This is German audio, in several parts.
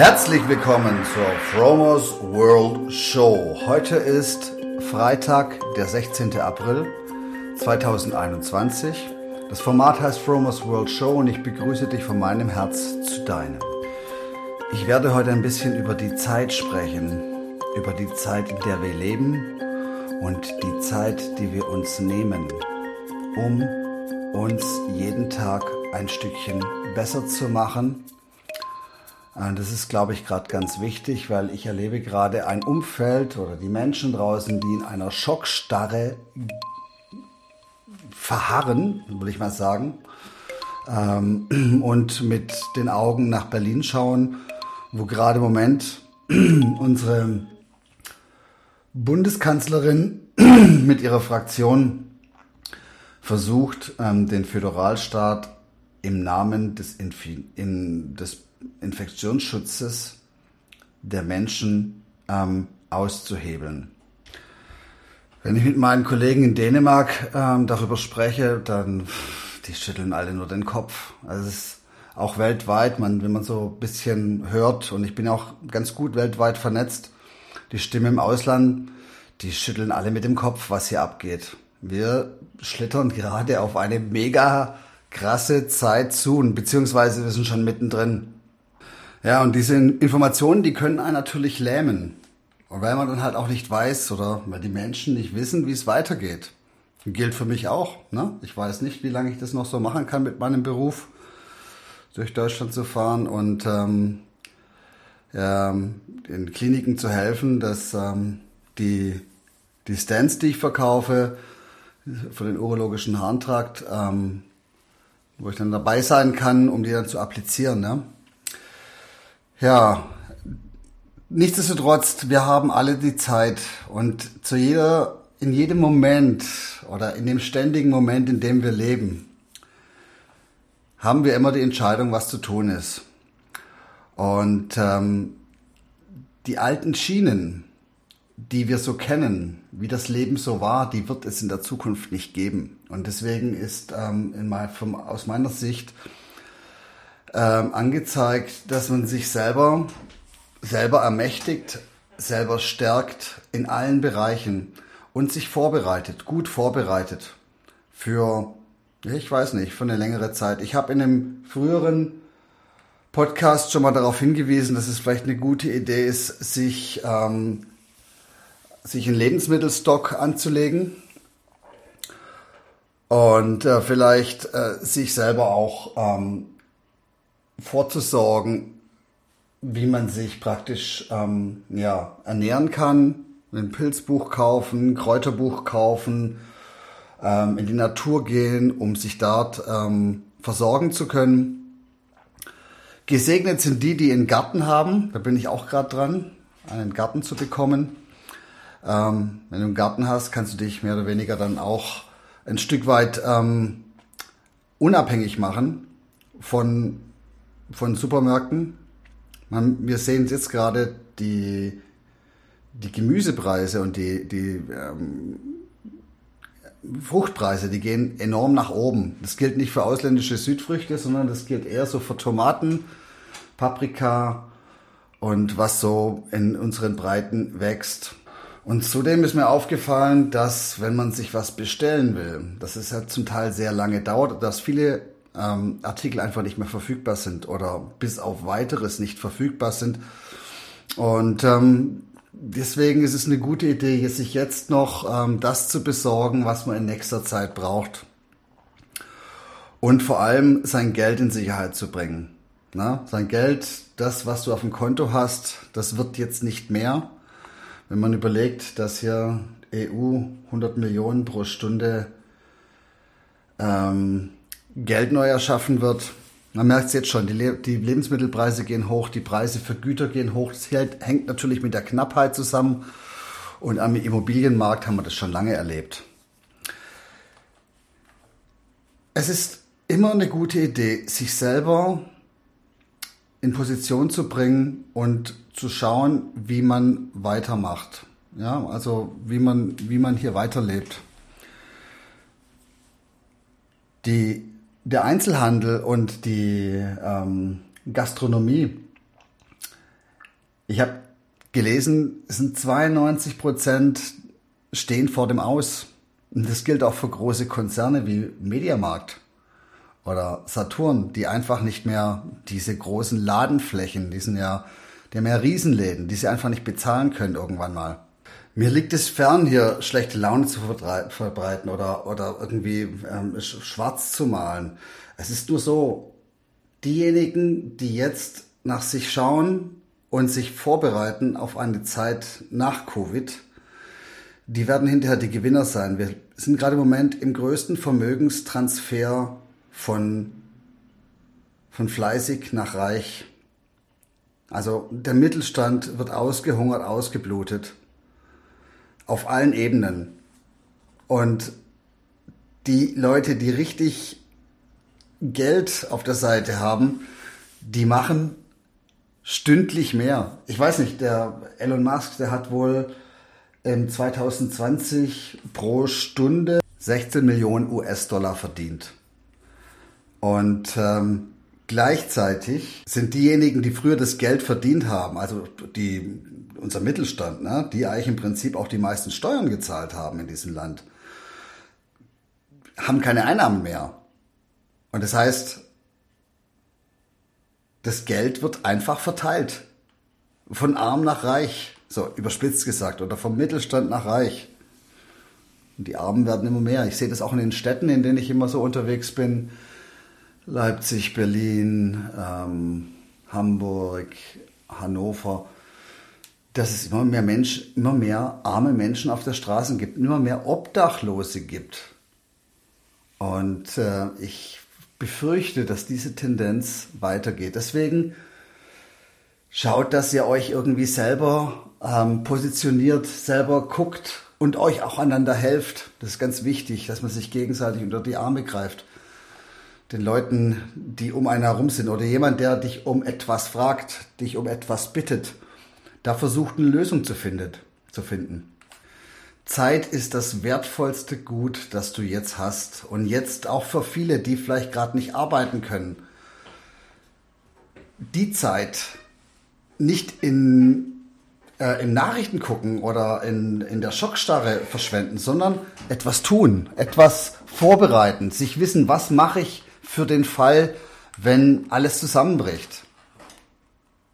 Herzlich willkommen zur Fromers World Show. Heute ist Freitag, der 16. April 2021. Das Format heißt Fromers World Show und ich begrüße dich von meinem Herz zu deinem. Ich werde heute ein bisschen über die Zeit sprechen, über die Zeit, in der wir leben und die Zeit, die wir uns nehmen, um uns jeden Tag ein Stückchen besser zu machen das ist, glaube ich, gerade ganz wichtig, weil ich erlebe gerade ein Umfeld oder die Menschen draußen, die in einer Schockstarre verharren, würde ich mal sagen, ähm, und mit den Augen nach Berlin schauen, wo gerade im Moment unsere Bundeskanzlerin mit ihrer Fraktion versucht, ähm, den Föderalstaat im Namen des, Infi in, des Infektionsschutzes der Menschen ähm, auszuhebeln. Wenn ich mit meinen Kollegen in Dänemark ähm, darüber spreche, dann die schütteln alle nur den Kopf. Also es ist auch weltweit, man, wenn man so ein bisschen hört, und ich bin auch ganz gut weltweit vernetzt, die Stimme im Ausland, die schütteln alle mit dem Kopf, was hier abgeht. Wir schlittern gerade auf eine mega krasse Zeit zu, beziehungsweise wir sind schon mittendrin. Ja, und diese Informationen, die können einen natürlich lähmen. Und weil man dann halt auch nicht weiß oder weil die Menschen nicht wissen, wie es weitergeht. Gilt für mich auch. Ne? Ich weiß nicht, wie lange ich das noch so machen kann mit meinem Beruf, durch Deutschland zu fahren und ähm, ja, in Kliniken zu helfen, dass ähm, die, die Stents, die ich verkaufe, für den urologischen Harntrakt, ähm, wo ich dann dabei sein kann, um die dann zu applizieren. Ne? Ja, nichtsdestotrotz, wir haben alle die Zeit und zu jeder, in jedem Moment oder in dem ständigen Moment, in dem wir leben, haben wir immer die Entscheidung, was zu tun ist. Und ähm, die alten Schienen, die wir so kennen, wie das Leben so war, die wird es in der Zukunft nicht geben. Und deswegen ist ähm, in mein, vom, aus meiner Sicht ähm, angezeigt, dass man sich selber, selber ermächtigt, selber stärkt in allen Bereichen und sich vorbereitet, gut vorbereitet für, ich weiß nicht, für eine längere Zeit. Ich habe in einem früheren Podcast schon mal darauf hingewiesen, dass es vielleicht eine gute Idee ist, sich, ähm, sich einen Lebensmittelstock anzulegen und äh, vielleicht äh, sich selber auch ähm, vorzusorgen, wie man sich praktisch ähm, ja, ernähren kann. Ein Pilzbuch kaufen, Kräuterbuch kaufen, ähm, in die Natur gehen, um sich dort ähm, versorgen zu können. Gesegnet sind die, die einen Garten haben. Da bin ich auch gerade dran, einen Garten zu bekommen. Ähm, wenn du einen Garten hast, kannst du dich mehr oder weniger dann auch ein Stück weit ähm, unabhängig machen von von Supermärkten. Man, wir sehen jetzt gerade die, die Gemüsepreise und die, die ähm, Fruchtpreise, die gehen enorm nach oben. Das gilt nicht für ausländische Südfrüchte, sondern das gilt eher so für Tomaten, Paprika und was so in unseren Breiten wächst. Und zudem ist mir aufgefallen, dass wenn man sich was bestellen will, dass es ja zum Teil sehr lange dauert, dass viele ähm, Artikel einfach nicht mehr verfügbar sind oder bis auf weiteres nicht verfügbar sind. Und ähm, deswegen ist es eine gute Idee, sich jetzt noch ähm, das zu besorgen, was man in nächster Zeit braucht. Und vor allem sein Geld in Sicherheit zu bringen. Na, sein Geld, das, was du auf dem Konto hast, das wird jetzt nicht mehr. Wenn man überlegt, dass hier EU 100 Millionen pro Stunde ähm, Geld neu erschaffen wird. Man merkt es jetzt schon, die, Le die, Lebensmittelpreise gehen hoch, die Preise für Güter gehen hoch. Das hängt natürlich mit der Knappheit zusammen. Und am Immobilienmarkt haben wir das schon lange erlebt. Es ist immer eine gute Idee, sich selber in Position zu bringen und zu schauen, wie man weitermacht. Ja, also wie man, wie man hier weiterlebt. Die der Einzelhandel und die ähm, Gastronomie Ich habe gelesen, es sind 92 Prozent stehen vor dem Aus. Und das gilt auch für große Konzerne wie Mediamarkt oder Saturn, die einfach nicht mehr diese großen Ladenflächen, die sind ja, die haben ja Riesenläden, die sie einfach nicht bezahlen können irgendwann mal. Mir liegt es fern, hier schlechte Laune zu verbreiten oder, oder irgendwie ähm, schwarz zu malen. Es ist nur so, diejenigen, die jetzt nach sich schauen und sich vorbereiten auf eine Zeit nach Covid, die werden hinterher die Gewinner sein. Wir sind gerade im Moment im größten Vermögenstransfer von, von fleißig nach reich. Also der Mittelstand wird ausgehungert, ausgeblutet. Auf allen Ebenen. Und die Leute, die richtig Geld auf der Seite haben, die machen stündlich mehr. Ich weiß nicht, der Elon Musk, der hat wohl 2020 pro Stunde 16 Millionen US-Dollar verdient. Und ähm, gleichzeitig sind diejenigen, die früher das Geld verdient haben, also die, unser Mittelstand, ne, die eigentlich im Prinzip auch die meisten Steuern gezahlt haben in diesem Land, haben keine Einnahmen mehr. Und das heißt, das Geld wird einfach verteilt. Von arm nach reich. So, überspitzt gesagt, oder vom Mittelstand nach reich. Und die Armen werden immer mehr. Ich sehe das auch in den Städten, in denen ich immer so unterwegs bin. Leipzig, Berlin, ähm, Hamburg, Hannover, dass es immer mehr Mensch, immer mehr arme Menschen auf der Straße gibt, immer mehr Obdachlose gibt. Und äh, ich befürchte, dass diese Tendenz weitergeht. Deswegen schaut, dass ihr euch irgendwie selber ähm, positioniert, selber guckt und euch auch einander helft. Das ist ganz wichtig, dass man sich gegenseitig unter die Arme greift. Den Leuten, die um einen herum sind oder jemand, der dich um etwas fragt, dich um etwas bittet, da versucht eine Lösung zu, findet, zu finden. Zeit ist das wertvollste Gut, das du jetzt hast. Und jetzt auch für viele, die vielleicht gerade nicht arbeiten können. Die Zeit nicht in äh, in Nachrichten gucken oder in, in der Schockstarre verschwenden, sondern etwas tun, etwas vorbereiten, sich wissen, was mache ich für den Fall, wenn alles zusammenbricht.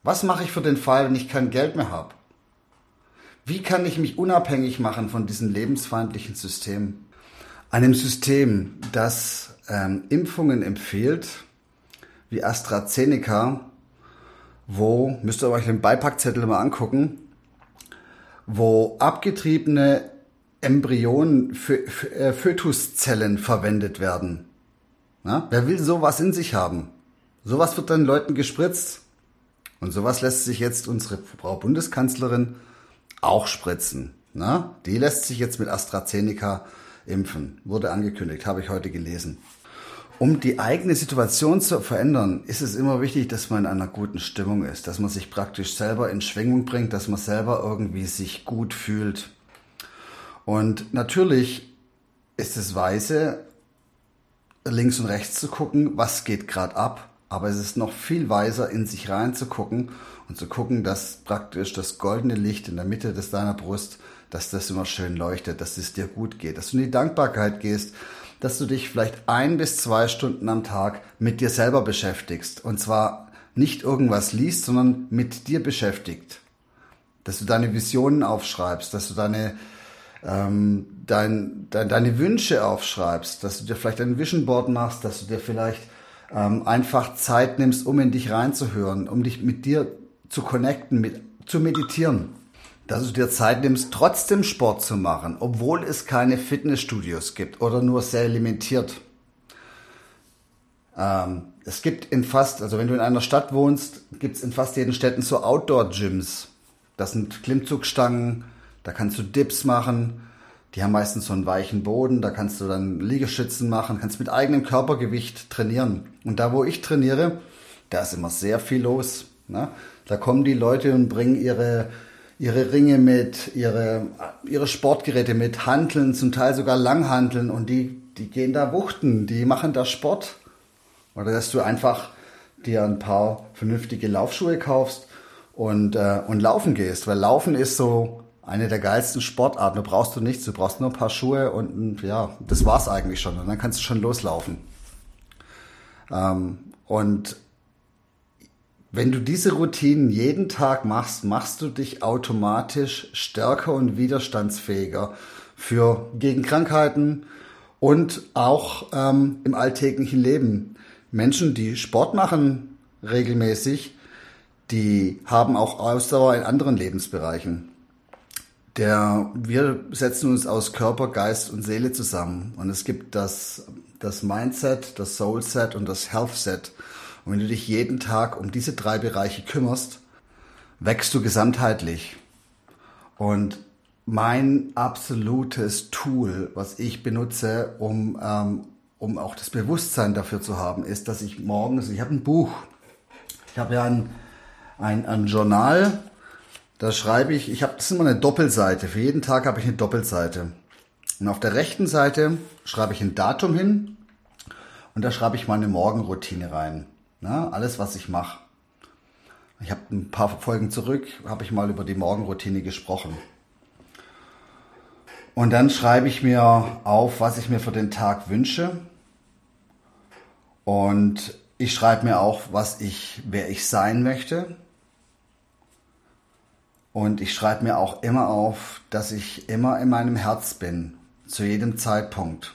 Was mache ich für den Fall, wenn ich kein Geld mehr habe? Wie kann ich mich unabhängig machen von diesem lebensfeindlichen System? Einem System, das ähm, Impfungen empfiehlt, wie AstraZeneca, wo, müsst ihr euch den Beipackzettel mal angucken, wo abgetriebene Embryonen, für, äh, Fötuszellen verwendet werden. Na? Wer will sowas in sich haben? Sowas wird dann Leuten gespritzt. Und sowas lässt sich jetzt unsere Frau Bundeskanzlerin auch spritzen. Na? Die lässt sich jetzt mit AstraZeneca impfen. Wurde angekündigt, habe ich heute gelesen. Um die eigene Situation zu verändern, ist es immer wichtig, dass man in einer guten Stimmung ist, dass man sich praktisch selber in Schwingung bringt, dass man selber irgendwie sich gut fühlt. Und natürlich ist es weise, links und rechts zu gucken, was geht gerade ab, aber es ist noch viel weiser, in sich reinzugucken und zu gucken, dass praktisch das goldene Licht in der Mitte des deiner Brust, dass das immer schön leuchtet, dass es dir gut geht, dass du in die Dankbarkeit gehst, dass du dich vielleicht ein bis zwei Stunden am Tag mit dir selber beschäftigst. Und zwar nicht irgendwas liest, sondern mit dir beschäftigt. Dass du deine Visionen aufschreibst, dass du deine, ähm, dein, dein, deine Wünsche aufschreibst, dass du dir vielleicht ein Vision Board machst, dass du dir vielleicht ähm, einfach Zeit nimmst, um in dich reinzuhören, um dich mit dir zu connecten, mit, zu meditieren dass du dir Zeit nimmst, trotzdem Sport zu machen, obwohl es keine Fitnessstudios gibt oder nur sehr limitiert. Ähm, es gibt in fast, also wenn du in einer Stadt wohnst, gibt es in fast jeden Städten so Outdoor-Gyms. Das sind Klimmzugstangen, da kannst du Dips machen. Die haben meistens so einen weichen Boden, da kannst du dann Liegestützen machen, kannst mit eigenem Körpergewicht trainieren. Und da, wo ich trainiere, da ist immer sehr viel los. Ne? Da kommen die Leute und bringen ihre ihre Ringe mit, ihre, ihre Sportgeräte mit, handeln, zum Teil sogar langhandeln und die, die gehen da wuchten, die machen da Sport. Oder dass du einfach dir ein paar vernünftige Laufschuhe kaufst und, äh, und laufen gehst. Weil Laufen ist so eine der geilsten Sportarten. Da brauchst du nichts, du brauchst nur ein paar Schuhe und ja, das war's eigentlich schon. Und dann kannst du schon loslaufen. Ähm, und wenn du diese Routinen jeden Tag machst, machst du dich automatisch stärker und widerstandsfähiger für gegen Krankheiten und auch ähm, im alltäglichen Leben. Menschen, die Sport machen regelmäßig, die haben auch Ausdauer in anderen Lebensbereichen. Der, wir setzen uns aus Körper, Geist und Seele zusammen. Und es gibt das, das Mindset, das Soulset und das Healthset. Und wenn du dich jeden Tag um diese drei Bereiche kümmerst, wächst du gesamtheitlich. Und mein absolutes Tool, was ich benutze, um, ähm, um auch das Bewusstsein dafür zu haben, ist, dass ich morgens, ich habe ein Buch, ich habe ja ein, ein, ein Journal, da schreibe ich, ich habe, das ist immer eine Doppelseite, für jeden Tag habe ich eine Doppelseite. Und auf der rechten Seite schreibe ich ein Datum hin und da schreibe ich meine Morgenroutine rein. Na, alles, was ich mache. Ich habe ein paar Folgen zurück, habe ich mal über die Morgenroutine gesprochen. Und dann schreibe ich mir auf, was ich mir für den Tag wünsche. Und ich schreibe mir auch, was ich, wer ich sein möchte. Und ich schreibe mir auch immer auf, dass ich immer in meinem Herz bin, zu jedem Zeitpunkt.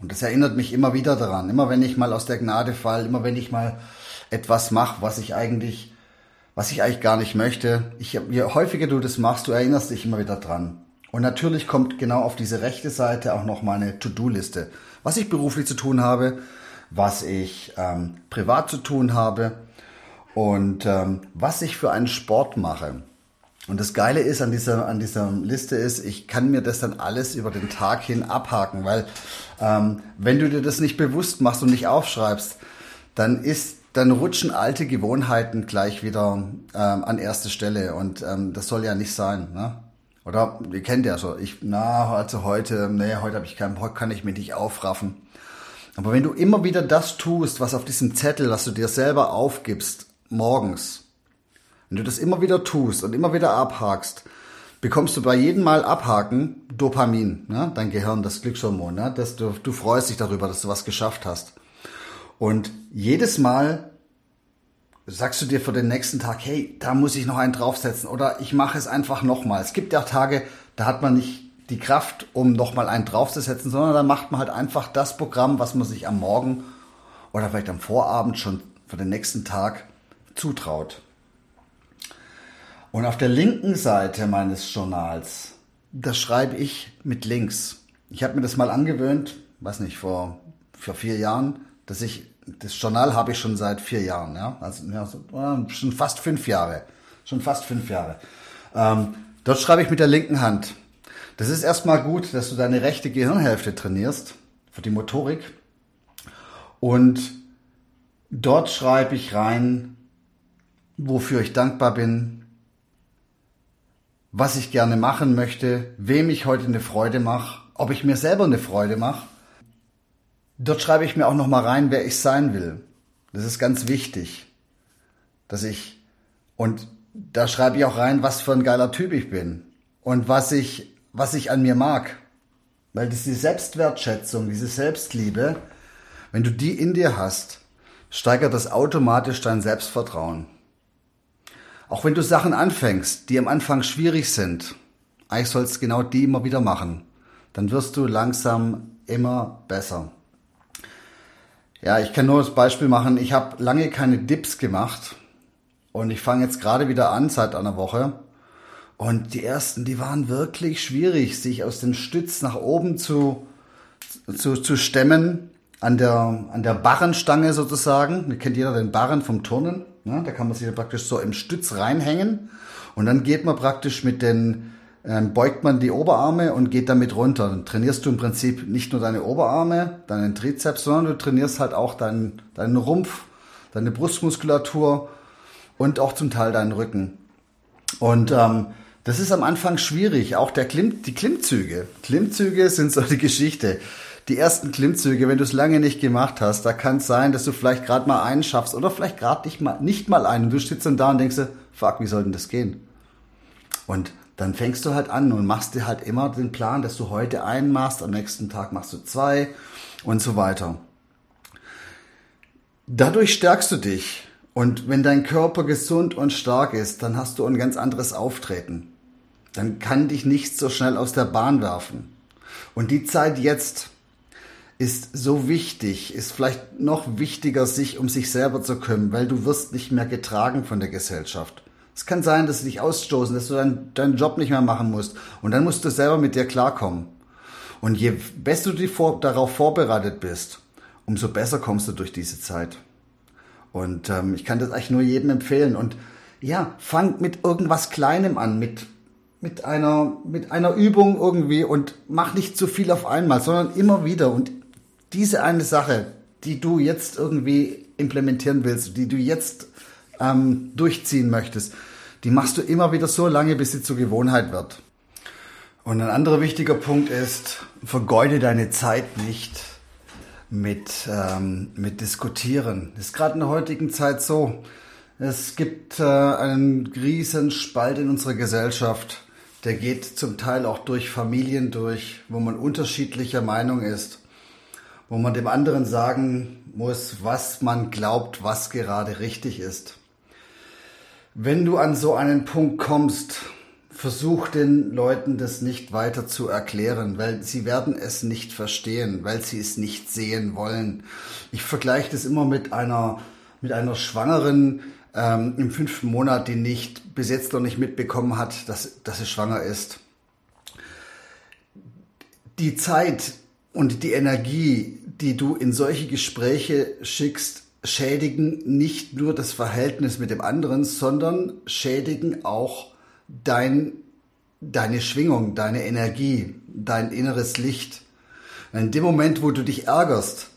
Und das erinnert mich immer wieder daran. Immer wenn ich mal aus der Gnade fall, immer wenn ich mal etwas mache, was ich eigentlich, was ich eigentlich gar nicht möchte. Ich, je häufiger du das machst, du erinnerst dich immer wieder dran. Und natürlich kommt genau auf diese rechte Seite auch noch meine To-Do-Liste. Was ich beruflich zu tun habe, was ich ähm, privat zu tun habe und ähm, was ich für einen Sport mache. Und das Geile ist an dieser, an dieser Liste ist, ich kann mir das dann alles über den Tag hin abhaken, weil ähm, wenn du dir das nicht bewusst machst und nicht aufschreibst, dann ist, dann rutschen alte Gewohnheiten gleich wieder ähm, an erste Stelle und ähm, das soll ja nicht sein. Ne? Oder ihr kennt ja so, ich, na, also heute, nee, heute habe ich keinen, heute kann ich mich nicht aufraffen. Aber wenn du immer wieder das tust, was auf diesem Zettel, was du dir selber aufgibst, morgens, wenn du das immer wieder tust und immer wieder abhakst, bekommst du bei jedem Mal abhaken Dopamin, ne? dein Gehirn, das Glückshormon, ne? dass du, du freust dich darüber, dass du was geschafft hast. Und jedes Mal sagst du dir für den nächsten Tag, hey, da muss ich noch einen draufsetzen oder ich mache es einfach nochmal. Es gibt ja Tage, da hat man nicht die Kraft, um nochmal einen draufzusetzen, sondern da macht man halt einfach das Programm, was man sich am Morgen oder vielleicht am Vorabend schon für den nächsten Tag zutraut. Und auf der linken Seite meines Journals, das schreibe ich mit links. Ich habe mir das mal angewöhnt, weiß nicht, vor, vor vier Jahren, dass ich, das Journal habe ich schon seit vier Jahren, ja, also ja, so, schon fast fünf Jahre, schon fast fünf Jahre. Ähm, dort schreibe ich mit der linken Hand. Das ist erstmal gut, dass du deine rechte Gehirnhälfte trainierst für die Motorik. Und dort schreibe ich rein, wofür ich dankbar bin, was ich gerne machen möchte, wem ich heute eine Freude mache, ob ich mir selber eine Freude mache. Dort schreibe ich mir auch nochmal rein, wer ich sein will. Das ist ganz wichtig, dass ich, und da schreibe ich auch rein, was für ein geiler Typ ich bin und was ich, was ich an mir mag. Weil das ist die Selbstwertschätzung, diese Selbstliebe, wenn du die in dir hast, steigert das automatisch dein Selbstvertrauen. Auch wenn du Sachen anfängst, die am Anfang schwierig sind, eigentlich sollst du genau die immer wieder machen. Dann wirst du langsam immer besser. Ja, ich kann nur das Beispiel machen. Ich habe lange keine Dips gemacht und ich fange jetzt gerade wieder an seit einer Woche. Und die ersten, die waren wirklich schwierig, sich aus dem Stütz nach oben zu, zu, zu stemmen, an der, an der Barrenstange sozusagen. Kennt jeder den Barren vom Turnen. Ne? Da kann man sich praktisch so im Stütz reinhängen und dann geht man praktisch mit den, ähm, beugt man die Oberarme und geht damit runter. Dann trainierst du im Prinzip nicht nur deine Oberarme, deinen Trizeps, sondern du trainierst halt auch deinen, deinen Rumpf, deine Brustmuskulatur und auch zum Teil deinen Rücken. Und ähm, das ist am Anfang schwierig. Auch der Klimm, die Klimmzüge. Klimmzüge sind so die Geschichte. Die ersten Klimmzüge, wenn du es lange nicht gemacht hast, da kann es sein, dass du vielleicht gerade mal einen schaffst oder vielleicht gerade nicht mal, nicht mal einen. Du sitzt dann da und denkst dir, fuck, wie soll denn das gehen? Und dann fängst du halt an und machst dir halt immer den Plan, dass du heute einen machst, am nächsten Tag machst du zwei und so weiter. Dadurch stärkst du dich. Und wenn dein Körper gesund und stark ist, dann hast du ein ganz anderes Auftreten. Dann kann dich nichts so schnell aus der Bahn werfen. Und die Zeit jetzt ist so wichtig, ist vielleicht noch wichtiger, sich um sich selber zu kümmern, weil du wirst nicht mehr getragen von der Gesellschaft. Es kann sein, dass sie dich ausstoßen, dass du deinen, deinen Job nicht mehr machen musst. Und dann musst du selber mit dir klarkommen. Und je besser du vor, darauf vorbereitet bist, umso besser kommst du durch diese Zeit. Und ähm, ich kann das eigentlich nur jedem empfehlen. Und ja, fang mit irgendwas Kleinem an, mit, mit, einer, mit einer Übung irgendwie und mach nicht zu viel auf einmal, sondern immer wieder. Und diese eine Sache, die du jetzt irgendwie implementieren willst, die du jetzt ähm, durchziehen möchtest, die machst du immer wieder so lange, bis sie zur Gewohnheit wird. Und ein anderer wichtiger Punkt ist, vergeude deine Zeit nicht mit, ähm, mit Diskutieren. Das ist gerade in der heutigen Zeit so. Es gibt äh, einen riesen Spalt in unserer Gesellschaft. Der geht zum Teil auch durch Familien durch, wo man unterschiedlicher Meinung ist, wo man dem anderen sagen muss, was man glaubt, was gerade richtig ist. Wenn du an so einen Punkt kommst, Versuch den Leuten das nicht weiter zu erklären, weil sie werden es nicht verstehen, weil sie es nicht sehen wollen. Ich vergleiche das immer mit einer, mit einer Schwangeren ähm, im fünften Monat, die nicht bis jetzt noch nicht mitbekommen hat, dass, dass sie schwanger ist. Die Zeit und die Energie, die du in solche Gespräche schickst, schädigen nicht nur das Verhältnis mit dem anderen, sondern schädigen auch dein, deine Schwingung, deine Energie, dein inneres Licht. in dem Moment, wo du dich ärgerst,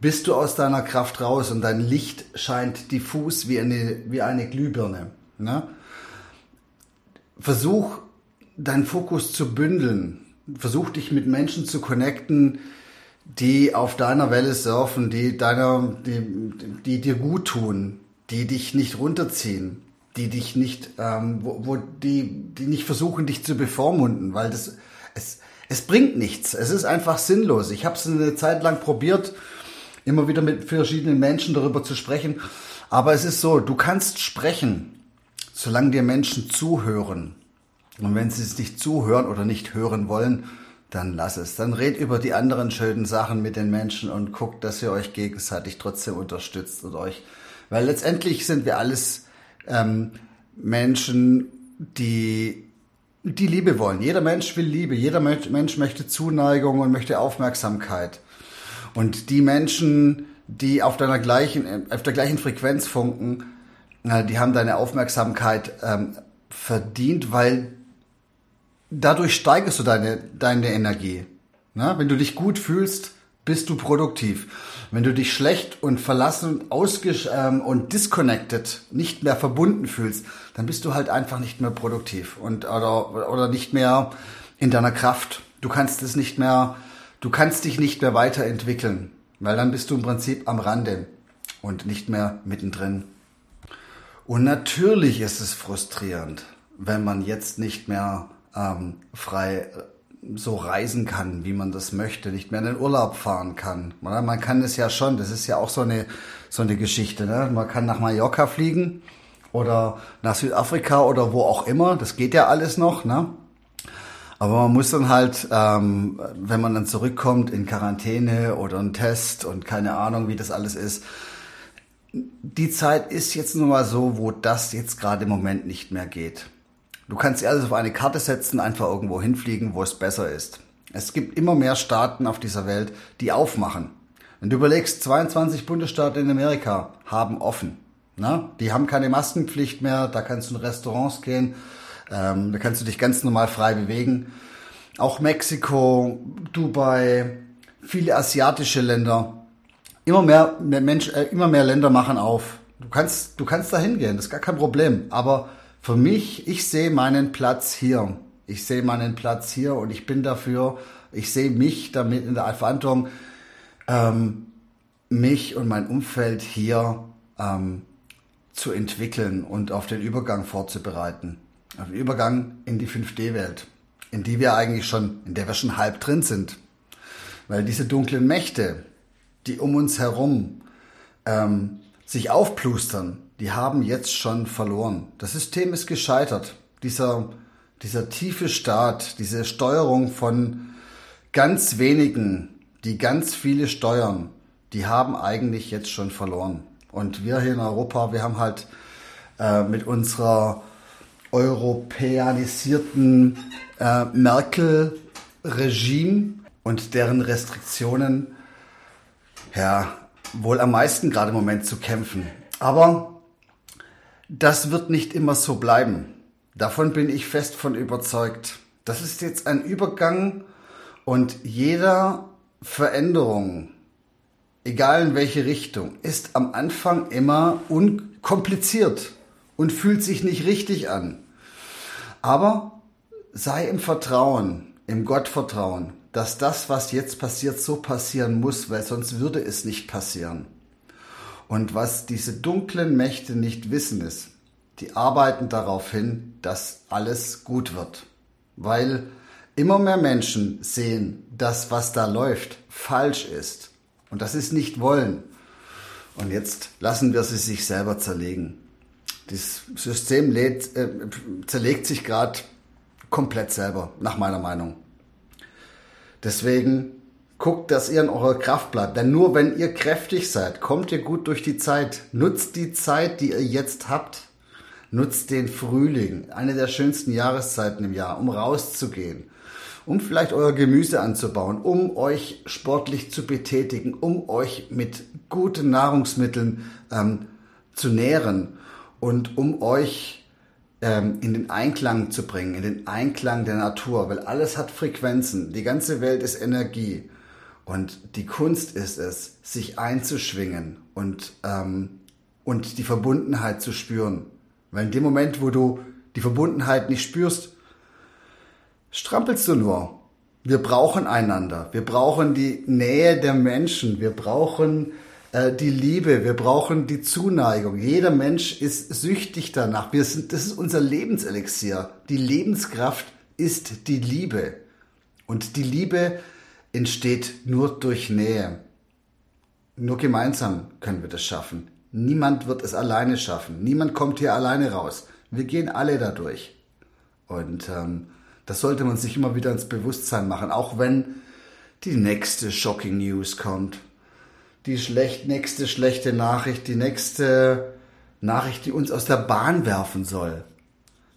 bist du aus deiner Kraft raus und dein Licht scheint diffus wie eine, wie eine Glühbirne. Ne? Versuch, deinen Fokus zu bündeln. Versuch dich mit Menschen zu connecten, die auf deiner Welle surfen, die deiner, die, die dir gut tun, die dich nicht runterziehen die dich nicht, ähm, wo, wo die, die nicht versuchen, dich zu bevormunden, weil das, es, es bringt nichts. Es ist einfach sinnlos. Ich habe es eine Zeit lang probiert, immer wieder mit verschiedenen Menschen darüber zu sprechen. Aber es ist so, du kannst sprechen, solange dir Menschen zuhören. Und wenn sie es nicht zuhören oder nicht hören wollen, dann lass es. Dann red über die anderen schönen Sachen mit den Menschen und guckt, dass ihr euch gegenseitig trotzdem unterstützt und euch. Weil letztendlich sind wir alles ähm, Menschen, die die Liebe wollen. Jeder Mensch will Liebe, jeder Mensch möchte Zuneigung und möchte Aufmerksamkeit. Und die Menschen, die auf deiner gleichen, auf der gleichen Frequenz funken, die haben deine Aufmerksamkeit ähm, verdient, weil dadurch steigerst du deine, deine Energie. Na, wenn du dich gut fühlst, bist du produktiv. Wenn du dich schlecht und verlassen ausgesch ähm, und disconnected, nicht mehr verbunden fühlst, dann bist du halt einfach nicht mehr produktiv und oder, oder nicht mehr in deiner Kraft. Du kannst es nicht mehr, du kannst dich nicht mehr weiterentwickeln, weil dann bist du im Prinzip am Rande und nicht mehr mittendrin. Und natürlich ist es frustrierend, wenn man jetzt nicht mehr ähm, frei so reisen kann, wie man das möchte, nicht mehr in den Urlaub fahren kann. Man kann es ja schon, das ist ja auch so eine, so eine Geschichte. Ne? Man kann nach Mallorca fliegen oder nach Südafrika oder wo auch immer, das geht ja alles noch. Ne? Aber man muss dann halt, ähm, wenn man dann zurückkommt, in Quarantäne oder einen Test und keine Ahnung, wie das alles ist. Die Zeit ist jetzt nun mal so, wo das jetzt gerade im Moment nicht mehr geht. Du kannst alles auf eine Karte setzen, einfach irgendwo hinfliegen, wo es besser ist. Es gibt immer mehr Staaten auf dieser Welt, die aufmachen. Wenn du überlegst, 22 Bundesstaaten in Amerika haben offen. Na? Die haben keine Maskenpflicht mehr, da kannst du in Restaurants gehen, ähm, da kannst du dich ganz normal frei bewegen. Auch Mexiko, Dubai, viele asiatische Länder. Immer mehr, mehr Mensch, äh, immer mehr Länder machen auf. Du kannst, du kannst da hingehen, das ist gar kein Problem. Aber für mich, ich sehe meinen Platz hier. Ich sehe meinen Platz hier und ich bin dafür Ich sehe mich damit in der Verantwortung, ähm, mich und mein Umfeld hier ähm, zu entwickeln und auf den Übergang vorzubereiten. Auf den Übergang in die 5D-Welt, in die wir eigentlich schon, in der wir schon halb drin sind. Weil diese dunklen Mächte, die um uns herum ähm, sich aufplustern, die haben jetzt schon verloren. Das System ist gescheitert. Dieser, dieser tiefe Staat, diese Steuerung von ganz wenigen, die ganz viele steuern, die haben eigentlich jetzt schon verloren. Und wir hier in Europa, wir haben halt äh, mit unserer europäisierten äh, Merkel-Regime und deren Restriktionen ja wohl am meisten gerade im Moment zu kämpfen. Aber das wird nicht immer so bleiben. Davon bin ich fest von überzeugt. Das ist jetzt ein Übergang und jeder Veränderung, egal in welche Richtung, ist am Anfang immer unkompliziert und fühlt sich nicht richtig an. Aber sei im Vertrauen, im Gottvertrauen, dass das, was jetzt passiert, so passieren muss, weil sonst würde es nicht passieren. Und was diese dunklen Mächte nicht wissen ist, die arbeiten darauf hin, dass alles gut wird. Weil immer mehr Menschen sehen, dass was da läuft falsch ist. Und das ist nicht wollen. Und jetzt lassen wir sie sich selber zerlegen. Das System lädt, äh, zerlegt sich gerade komplett selber, nach meiner Meinung. Deswegen guckt, dass ihr in eurer Kraft bleibt. Denn nur wenn ihr kräftig seid, kommt ihr gut durch die Zeit. Nutzt die Zeit, die ihr jetzt habt. Nutzt den Frühling, eine der schönsten Jahreszeiten im Jahr, um rauszugehen, um vielleicht euer Gemüse anzubauen, um euch sportlich zu betätigen, um euch mit guten Nahrungsmitteln ähm, zu nähren und um euch ähm, in den Einklang zu bringen, in den Einklang der Natur, weil alles hat Frequenzen, die ganze Welt ist Energie und die Kunst ist es, sich einzuschwingen und, ähm, und die Verbundenheit zu spüren. Weil in dem Moment, wo du die Verbundenheit nicht spürst, strampelst du nur. Wir brauchen einander. Wir brauchen die Nähe der Menschen. Wir brauchen äh, die Liebe, wir brauchen die Zuneigung. Jeder Mensch ist süchtig danach. Wir sind, das ist unser Lebenselixier. Die Lebenskraft ist die Liebe. Und die Liebe entsteht nur durch Nähe. Nur gemeinsam können wir das schaffen. Niemand wird es alleine schaffen. Niemand kommt hier alleine raus. Wir gehen alle dadurch. Und ähm, das sollte man sich immer wieder ins Bewusstsein machen, auch wenn die nächste Shocking News kommt die schlecht, nächste schlechte Nachricht, die nächste Nachricht, die uns aus der Bahn werfen soll,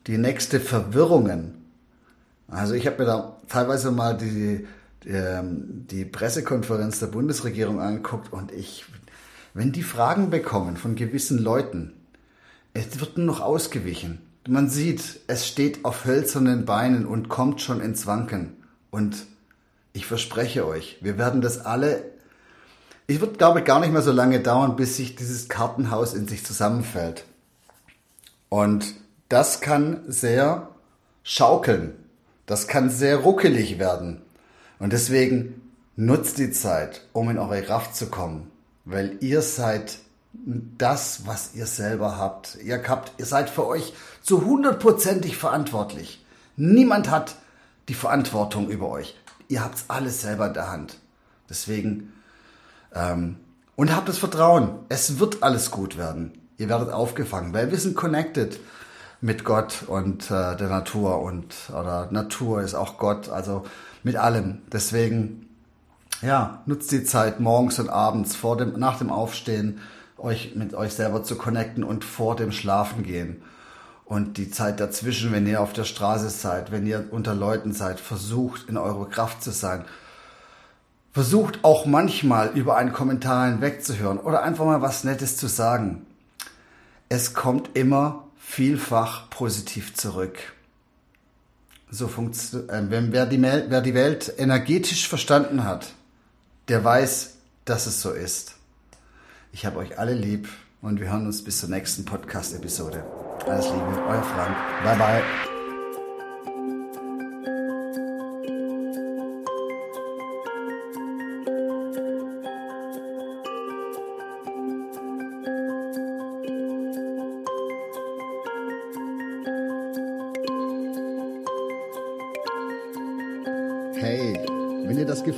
die nächste Verwirrungen. Also ich habe mir da teilweise mal die, die, ähm, die Pressekonferenz der Bundesregierung angeguckt und ich, wenn die Fragen bekommen von gewissen Leuten, es wird nur noch ausgewichen. Man sieht, es steht auf hölzernen Beinen und kommt schon ins Wanken. Und ich verspreche euch, wir werden das alle ich würde, glaube ich, gar nicht mehr so lange dauern, bis sich dieses Kartenhaus in sich zusammenfällt. Und das kann sehr schaukeln. Das kann sehr ruckelig werden. Und deswegen nutzt die Zeit, um in eure Kraft zu kommen. Weil ihr seid das, was ihr selber habt. Ihr habt, ihr seid für euch zu hundertprozentig verantwortlich. Niemand hat die Verantwortung über euch. Ihr habt alles selber in der Hand. Deswegen ähm, und habt das Vertrauen, es wird alles gut werden. Ihr werdet aufgefangen, weil wir sind connected mit Gott und äh, der Natur und oder Natur ist auch Gott, also mit allem. Deswegen ja, nutzt die Zeit morgens und abends vor dem nach dem Aufstehen euch mit euch selber zu connecten und vor dem Schlafen gehen. Und die Zeit dazwischen, wenn ihr auf der Straße seid, wenn ihr unter Leuten seid, versucht in eurer Kraft zu sein Versucht auch manchmal über einen Kommentar hinwegzuhören oder einfach mal was Nettes zu sagen. Es kommt immer vielfach positiv zurück. So funktioniert, äh, wenn wer die, wer die Welt energetisch verstanden hat, der weiß, dass es so ist. Ich habe euch alle lieb und wir hören uns bis zur nächsten Podcast-Episode. Alles Liebe, euer Frank. Bye bye.